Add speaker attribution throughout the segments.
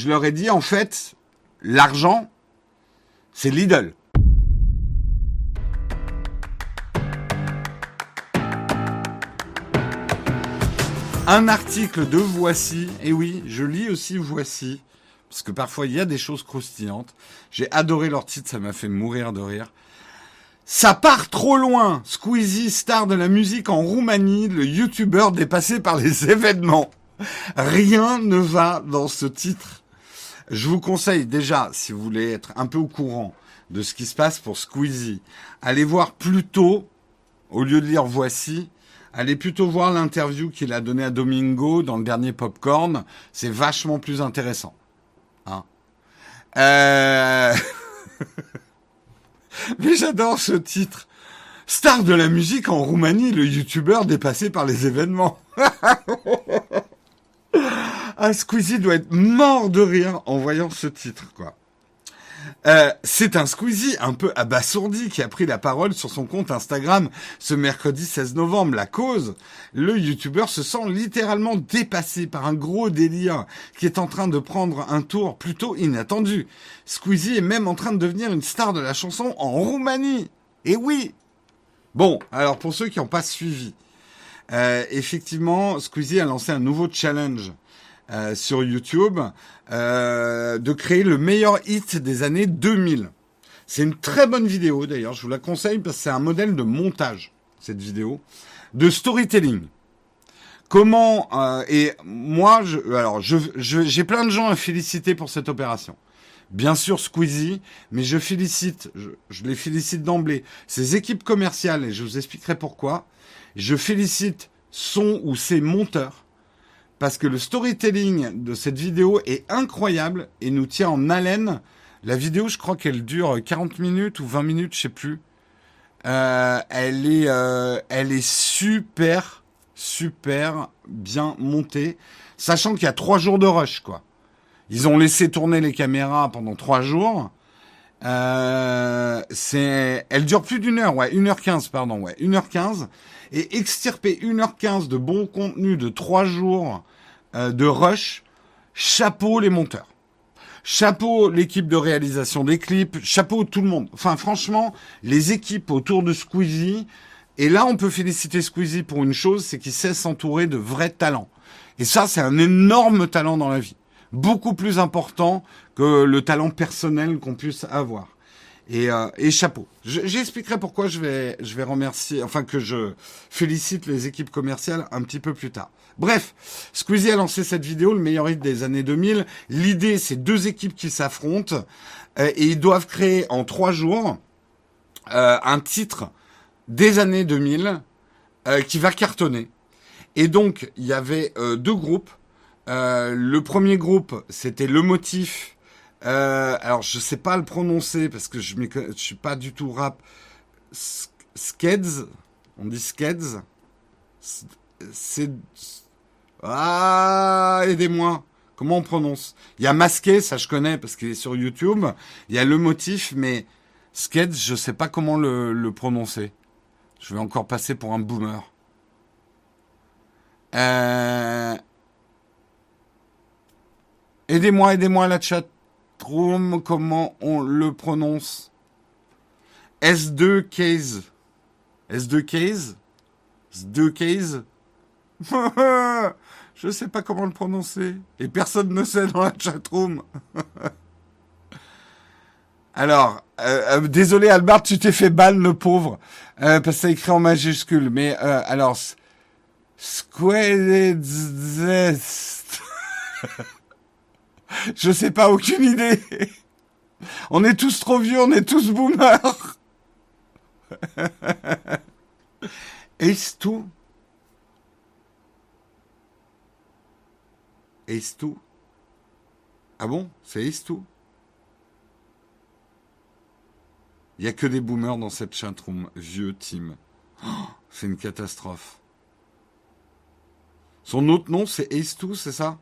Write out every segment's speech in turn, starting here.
Speaker 1: Je leur ai dit, en fait, l'argent, c'est Lidl. Un article de Voici, et oui, je lis aussi Voici, parce que parfois il y a des choses croustillantes. J'ai adoré leur titre, ça m'a fait mourir de rire. Ça part trop loin. Squeezie, star de la musique en Roumanie, le youtubeur dépassé par les événements. Rien ne va dans ce titre. Je vous conseille déjà, si vous voulez être un peu au courant de ce qui se passe pour Squeezie, allez voir plutôt, au lieu de lire Voici, allez plutôt voir l'interview qu'il a donnée à Domingo dans le dernier Popcorn. C'est vachement plus intéressant. Hein euh... Mais j'adore ce titre. Star de la musique en Roumanie, le youtubeur dépassé par les événements. ah, Squeezie doit être mort de rire en voyant ce titre, quoi. Euh, c'est un Squeezie un peu abasourdi qui a pris la parole sur son compte Instagram ce mercredi 16 novembre. La cause, le youtubeur se sent littéralement dépassé par un gros délire qui est en train de prendre un tour plutôt inattendu. Squeezie est même en train de devenir une star de la chanson en Roumanie. Et oui Bon, alors pour ceux qui n'ont pas suivi, euh, effectivement, Squeezie a lancé un nouveau challenge euh, sur YouTube euh, de créer le meilleur hit des années 2000. C'est une très bonne vidéo d'ailleurs, je vous la conseille parce que c'est un modèle de montage, cette vidéo, de storytelling. Comment euh, et moi, je, alors je, j'ai plein de gens à féliciter pour cette opération. Bien sûr Squeezie, mais je félicite, je, je les félicite d'emblée, ses équipes commerciales et je vous expliquerai pourquoi. Je félicite son ou ses monteurs parce que le storytelling de cette vidéo est incroyable et nous tient en haleine. La vidéo, je crois qu'elle dure 40 minutes ou 20 minutes, je sais plus. Euh, elle est, euh, elle est super, super bien montée, sachant qu'il y a trois jours de rush, quoi. Ils ont laissé tourner les caméras pendant trois jours. Euh, elle dure plus d'une heure, ouais, 1h15, pardon, ouais, 1h15. Et extirper 1h15 de bon contenu de trois jours euh, de rush, chapeau les monteurs. Chapeau l'équipe de réalisation des clips, chapeau tout le monde. Enfin franchement, les équipes autour de Squeezie, et là on peut féliciter Squeezie pour une chose, c'est qu'il sait s'entourer de vrais talents. Et ça c'est un énorme talent dans la vie. Beaucoup plus important que le talent personnel qu'on puisse avoir. Et, euh, chapeau. J'expliquerai pourquoi je vais, je vais remercier, enfin que je félicite les équipes commerciales un petit peu plus tard. Bref, Squeezie a lancé cette vidéo, le meilleur hit des années 2000. L'idée, c'est deux équipes qui s'affrontent euh, et ils doivent créer en trois jours euh, un titre des années 2000 euh, qui va cartonner. Et donc, il y avait euh, deux groupes. Le premier groupe, c'était Le Motif euh, alors, je sais pas le prononcer parce que je ne suis pas du tout rap. Skeds, on dit Skeds. C'est ah, aidez-moi. Comment on prononce? Il y a masqué, ça je connais parce qu'il est sur YouTube. Il y a le motif, mais Skeds, je sais pas comment le, le prononcer. Je vais encore passer pour un boomer. Euh... Aidez-moi, aidez-moi la chat comment on le prononce? S2 case. S2 case? S2 case? Je sais pas comment le prononcer. Et personne ne sait dans la chatroom. Alors, euh, euh, désolé Albert, tu t'es fait balle le pauvre, euh, parce que c'est écrit en majuscule. Mais alors, Square Je sais pas, aucune idée. On est tous trop vieux, on est tous boomers. Est-ce tout? Est-ce Ah bon? C'est est tout? Il y a que des boomers dans cette chatroom. Vieux Tim. Oh, c'est une catastrophe. Son autre nom, c'est Ace 2, c'est ça?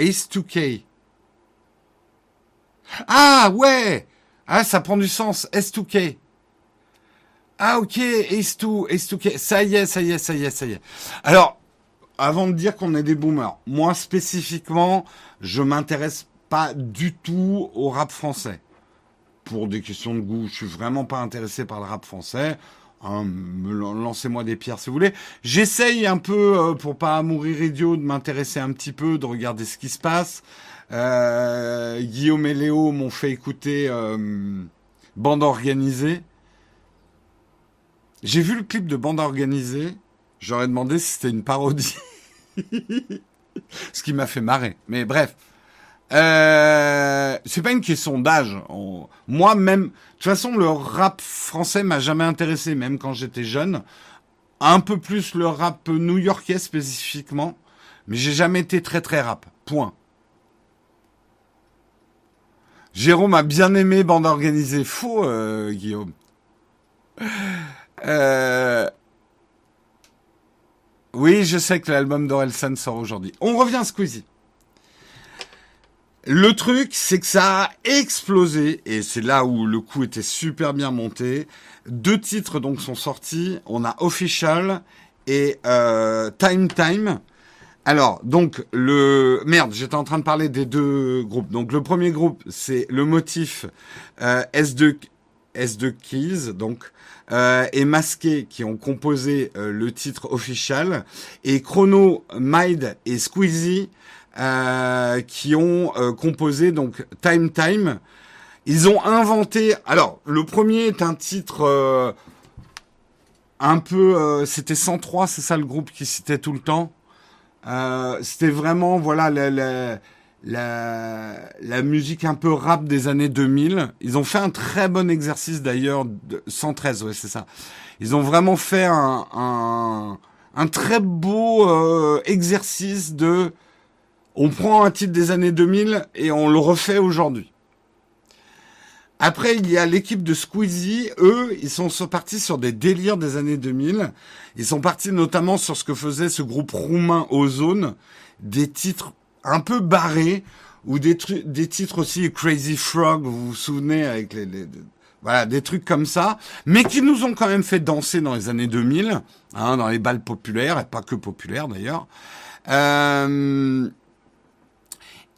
Speaker 1: Ace 2K. Ah ouais Ah ça prend du sens. S2K. Ah ok, Ace 2, Ace 2K. Ça y est, ça y est, ça y est, ça y est. Alors, avant de dire qu'on est des boomers, moi spécifiquement, je m'intéresse pas du tout au rap français. Pour des questions de goût, je suis vraiment pas intéressé par le rap français. Hein, lancez-moi des pierres si vous voulez. J'essaye un peu, euh, pour pas mourir idiot, de m'intéresser un petit peu, de regarder ce qui se passe. Euh, Guillaume et Léo m'ont fait écouter euh, Bande Organisée. J'ai vu le clip de Bande Organisée. J'aurais demandé si c'était une parodie. ce qui m'a fait marrer. Mais bref. Euh, c'est pas une question d'âge. Moi même, de toute façon, le rap français m'a jamais intéressé, même quand j'étais jeune. Un peu plus le rap new-yorkais spécifiquement, mais j'ai jamais été très très rap. Point. Jérôme a bien aimé bande organisée. Faux, euh, Guillaume. Euh... Oui, je sais que l'album d'Orelsan sort aujourd'hui. On revient à Squeezie. Le truc, c'est que ça a explosé, et c'est là où le coup était super bien monté. Deux titres donc sont sortis. On a Official et euh, Time Time. Alors, donc, le... Merde, j'étais en train de parler des deux groupes. Donc, le premier groupe, c'est le motif euh, S2, S2 Keys, donc, euh, et Masqué, qui ont composé le titre official. Et Chrono, Mide et Squeezie, euh, qui ont euh, composé, donc, Time Time. Ils ont inventé... Alors, le premier est un titre... un peu... C'était 103, c'est ça le groupe qui citait tout le temps euh, c'était vraiment voilà la, la, la, la, musique un peu rap des années 2000. Ils ont fait un très bon exercice d'ailleurs. 113, ouais, c'est ça. Ils ont vraiment fait un, un, un très beau euh, exercice de. On prend un titre des années 2000 et on le refait aujourd'hui. Après, il y a l'équipe de Squeezie. Eux, ils sont partis sur des délires des années 2000. Ils sont partis notamment sur ce que faisait ce groupe roumain Ozone. Des titres un peu barrés ou des, des titres aussi Crazy Frog, vous vous souvenez, avec les, voilà, des trucs comme ça, mais qui nous ont quand même fait danser dans les années 2000, hein, dans les balles populaires, et pas que populaires d'ailleurs. Euh,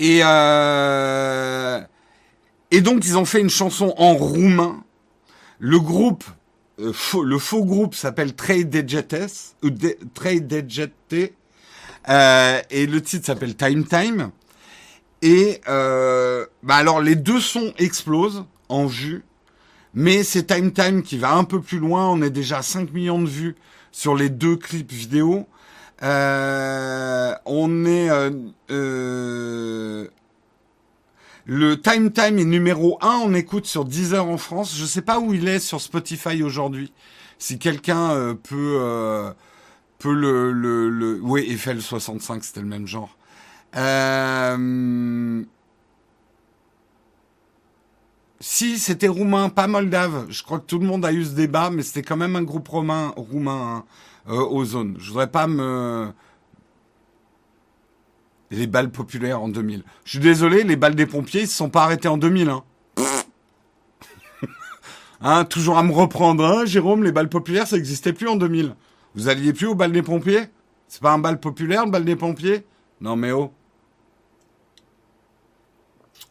Speaker 1: et... Euh, et donc, ils ont fait une chanson en roumain. Le groupe, euh, le faux groupe s'appelle Trade Degetes, euh, et le titre s'appelle Time Time. Et bah alors, les deux sons explosent en vue, mais c'est Time Time qui va un peu plus loin. On est déjà à 5 millions de vues sur les deux clips vidéo. Euh, on est euh, le Time Time est numéro 1 on écoute sur Deezer en France. Je sais pas où il est sur Spotify aujourd'hui. Si quelqu'un euh, peut euh, peut le le, oui Eiffel 65 c'était le même genre. Euh... Si c'était roumain, pas moldave. Je crois que tout le monde a eu ce débat, mais c'était quand même un groupe roumain hein, euh, aux zones. Je voudrais pas me les balles populaires en 2000. Je suis désolé, les balles des pompiers, ils se sont pas arrêtés en 2000. Hein. hein, toujours à me reprendre, hein, Jérôme, les balles populaires, ça n'existait plus en 2000. Vous alliez plus aux balles des pompiers? C'est pas un bal populaire, le bal des pompiers? Non mais oh.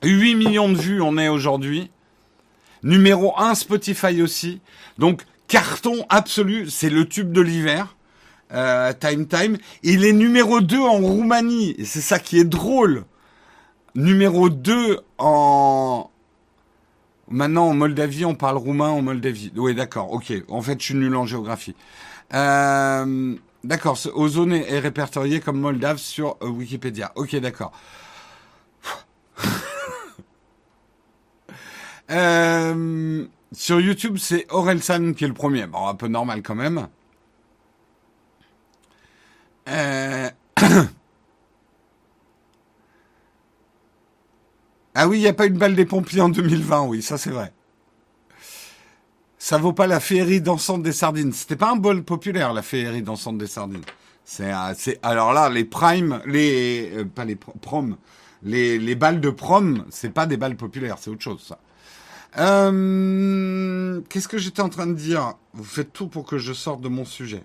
Speaker 1: 8 millions de vues on est aujourd'hui. Numéro 1 Spotify aussi. Donc carton absolu, c'est le tube de l'hiver. Euh, Time Time. Il est numéro 2 en Roumanie. C'est ça qui est drôle. Numéro 2 en... Maintenant, en Moldavie, on parle roumain en Moldavie. Oui, d'accord, ok. En fait, je suis nul en géographie. Euh, d'accord, Ozone est répertorié comme moldave sur euh, Wikipédia. Ok, d'accord. sur YouTube, c'est Orelsan qui est le premier. Bon, un peu normal quand même. Euh, ah oui, il n'y a pas une balle des pompiers en 2020, oui, ça c'est vrai. Ça vaut pas la féerie dansante des sardines. C'était pas un bol populaire, la féerie dansante des sardines. C'est, alors là, les primes, les, euh, pas les prom, les, les balles de prom, c'est pas des balles populaires, c'est autre chose, ça. Qu'est-ce que j'étais en train de dire Vous faites tout pour que je sorte de mon sujet.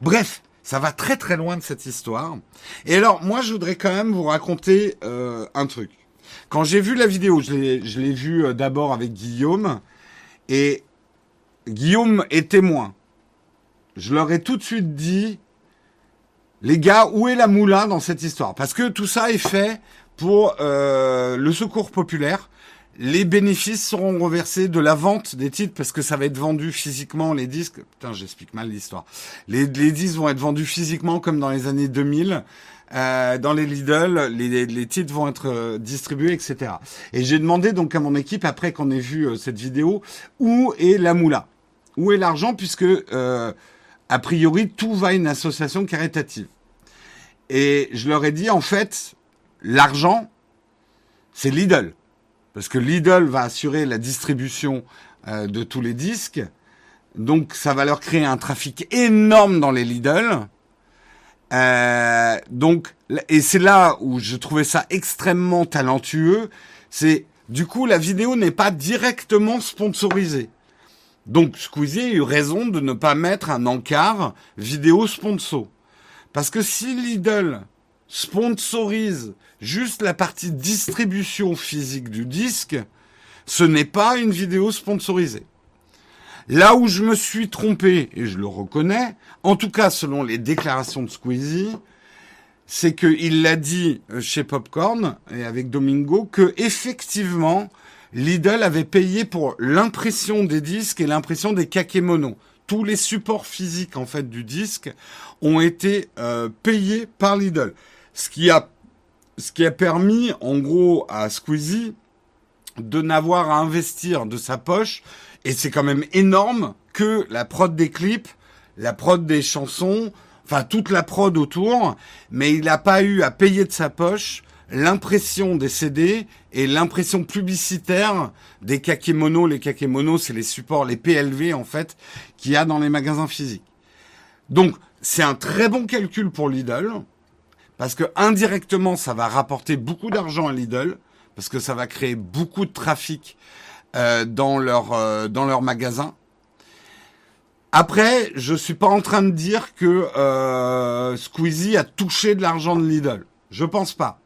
Speaker 1: Bref, Ça va très très loin de cette histoire. Et alors, moi, je voudrais quand même vous raconter euh, un truc. Quand j'ai vu la vidéo, je l'ai vu euh, d'abord avec Guillaume, et Guillaume est témoin. Je leur ai tout de suite dit, les gars, où est la moula dans cette histoire? Parce que tout ça est fait pour euh, le secours populaire. Les bénéfices seront reversés de la vente des titres parce que ça va être vendu physiquement les disques. Putain, j'explique mal l'histoire. Les, les, disques vont être vendus physiquement comme dans les années 2000. Euh, dans les Lidl, les, les, titres vont être euh, distribués, etc. Et j'ai demandé donc à mon équipe après qu'on ait vu euh, cette vidéo où est la moula, où est l'argent puisque euh, a priori tout va à une association caritative. Et je leur ai dit en fait l'argent c'est Lidl parce que Lidl va assurer la distribution euh, de tous les disques. Donc ça va leur créer un trafic énorme dans les Lidl. Euh, donc et c'est là où je trouvais ça extrêmement talentueux. C'est du coup la vidéo n'est pas directement sponsorisée. Donc Squeezie a eu raison de ne pas mettre un encart vidéo sponsor. Parce que si Lidl sponsorise juste la partie distribution physique du disque, ce n'est pas une vidéo sponsorisée. Là où je me suis trompé, et je le reconnais, en tout cas selon les déclarations de Squeezie, c'est qu'il l'a dit euh, chez Popcorn et avec Domingo que effectivement Lidl avait payé pour l'impression des disques et l'impression des kakémonos. Tous les supports physiques en fait du disque ont été euh, payés par Lidl, ce qui a ce qui a permis, en gros, à Squeezie de n'avoir à investir de sa poche, et c'est quand même énorme, que la prod des clips, la prod des chansons, enfin toute la prod autour, mais il n'a pas eu à payer de sa poche l'impression des CD et l'impression publicitaire des kakémonos. Les kakémonos, c'est les supports, les PLV en fait, qu'il y a dans les magasins physiques. Donc, c'est un très bon calcul pour Lidl parce que indirectement, ça va rapporter beaucoup d'argent à Lidl, parce que ça va créer beaucoup de trafic euh, dans leur euh, dans leur magasin. Après, je suis pas en train de dire que euh, Squeezie a touché de l'argent de Lidl. Je pense pas.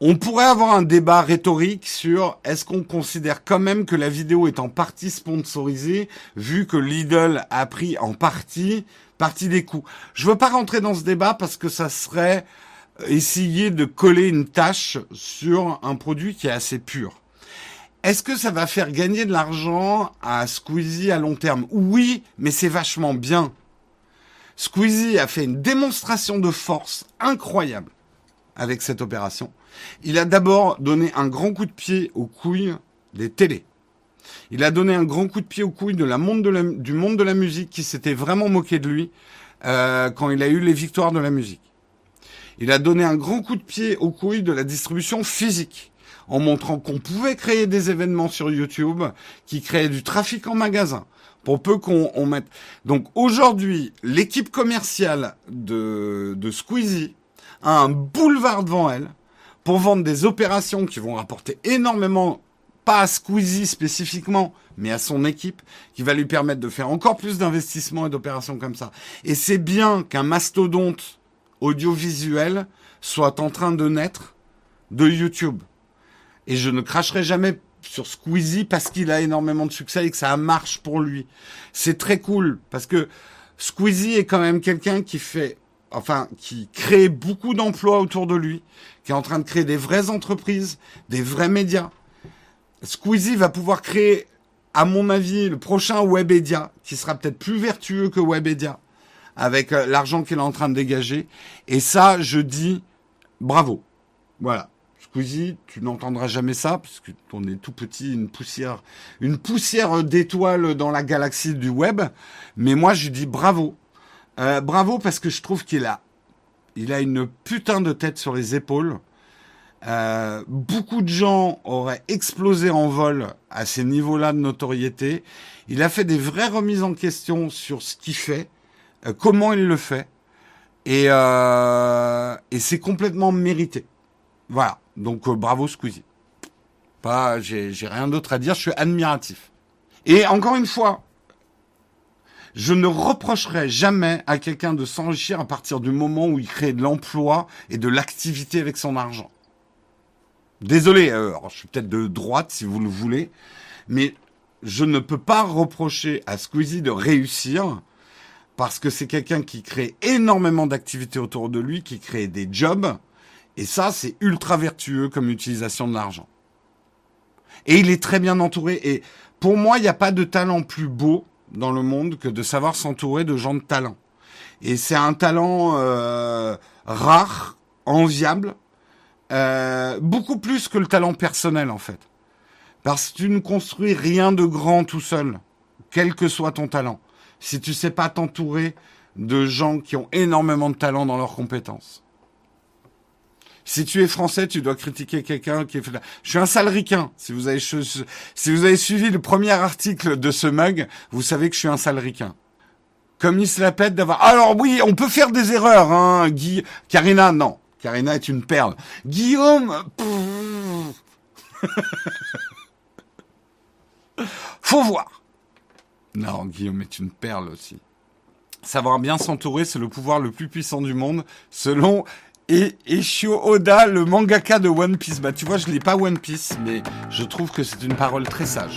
Speaker 1: On pourrait avoir un débat rhétorique sur est-ce qu'on considère quand même que la vidéo est en partie sponsorisée, vu que Lidl a pris en partie partie des coûts. Je veux pas rentrer dans ce débat parce que ça serait essayer de coller une tâche sur un produit qui est assez pur. Est-ce que ça va faire gagner de l'argent à Squeezie à long terme? Oui, mais c'est vachement bien. Squeezie a fait une démonstration de force incroyable avec cette opération. Il a d'abord donné un grand coup de pied aux couilles des télés. Il a donné un grand coup de pied aux couilles de la monde du monde de la musique qui s'était vraiment moqué de lui euh, quand il a eu les victoires de la musique. Il a donné un grand coup de pied aux couilles de la distribution physique en montrant qu'on pouvait créer des événements sur YouTube qui créaient du trafic en magasin pour peu qu'on mette. Donc aujourd'hui, l'équipe commerciale de, de Squeezie a un boulevard devant elle pour vendre des opérations qui vont rapporter énormément pas à Squeezie spécifiquement, mais à son équipe, qui va lui permettre de faire encore plus d'investissements et d'opérations comme ça. Et c'est bien qu'un mastodonte audiovisuel soit en train de naître de YouTube. Et je ne cracherai jamais sur Squeezie parce qu'il a énormément de succès et que ça marche pour lui. C'est très cool parce que Squeezie est quand même quelqu'un qui fait, enfin, qui crée beaucoup d'emplois autour de lui, qui est en train de créer des vraies entreprises, des vrais médias. Squeezie va pouvoir créer, à mon avis, le prochain Webedia, qui sera peut-être plus vertueux que Webedia, avec euh, l'argent qu'il est en train de dégager. Et ça, je dis bravo. Voilà. Squeezie, tu n'entendras jamais ça, parce que on est tout petit, une poussière, une poussière d'étoiles dans la galaxie du web. Mais moi, je dis bravo. Euh, bravo parce que je trouve qu'il a, il a une putain de tête sur les épaules. Euh, beaucoup de gens auraient explosé en vol à ces niveaux-là de notoriété. Il a fait des vraies remises en question sur ce qu'il fait, euh, comment il le fait, et, euh, et c'est complètement mérité. Voilà. Donc bravo Squeezie. Pas, j'ai rien d'autre à dire. Je suis admiratif. Et encore une fois, je ne reprocherai jamais à quelqu'un de s'enrichir à partir du moment où il crée de l'emploi et de l'activité avec son argent. Désolé, euh, je suis peut-être de droite si vous le voulez, mais je ne peux pas reprocher à Squeezie de réussir parce que c'est quelqu'un qui crée énormément d'activités autour de lui, qui crée des jobs, et ça, c'est ultra vertueux comme utilisation de l'argent. Et il est très bien entouré, et pour moi, il n'y a pas de talent plus beau dans le monde que de savoir s'entourer de gens de talent. Et c'est un talent euh, rare, enviable, euh, beaucoup plus que le talent personnel en fait. Parce que tu ne construis rien de grand tout seul, quel que soit ton talent si tu sais pas t'entourer de gens qui ont énormément de talent dans leurs compétences. Si tu es français, tu dois critiquer quelqu'un qui est fait. Je suis un sale ricain. Si vous avez si vous avez suivi le premier article de ce mug, vous savez que je suis un sale ricain. Comme il se la pète d'avoir. Alors oui, on peut faire des erreurs, hein, Guy. Karina, non. Karina est une perle. Guillaume. Faut voir. Non, Guillaume est une perle aussi. Savoir bien s'entourer, c'est le pouvoir le plus puissant du monde, selon et Eshio Oda, le mangaka de One Piece. Bah tu vois, je lis pas One Piece, mais je trouve que c'est une parole très sage.